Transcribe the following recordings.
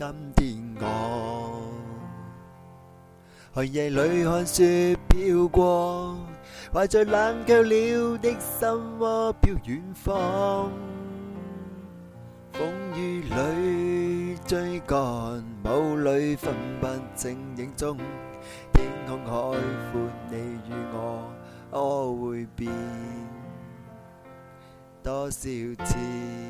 今天我寒夜里看雪飘过，怀着冷却了的心窝飘远方。风雨里追赶，雾里分不清影踪。天空海阔，你与我可会变多少次？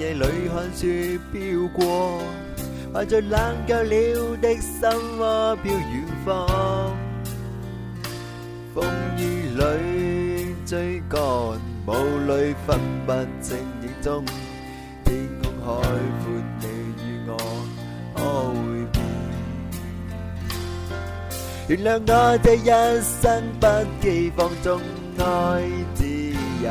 夜里看雪飘过，怀着冷却了的心窝飘远方。风雨里追赶，雾里分不清影踪。天空海阔，你与我可会变？原谅我这一生不羁放纵爱自由。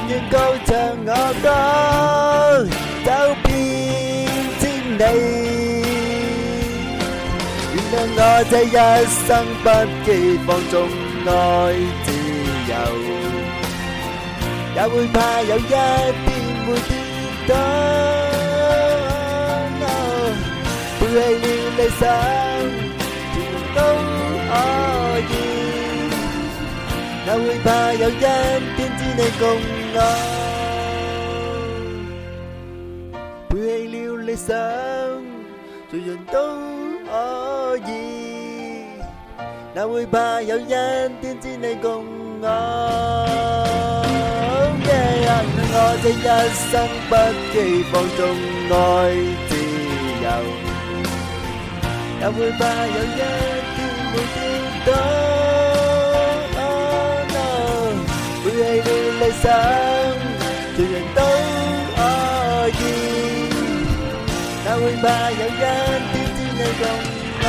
永远高唱我歌，走遍千里。原谅我这一生不羁放纵爱自由，也会怕有一天会跌倒，背弃了理想，全都可以。也会怕有一天只你共我，背弃了理想，谁人都可以。也会怕有一天只你共我，让我这一生不羁放纵爱自由，也会怕有一天会谁，人都可以，哪会怕有一天只你共我？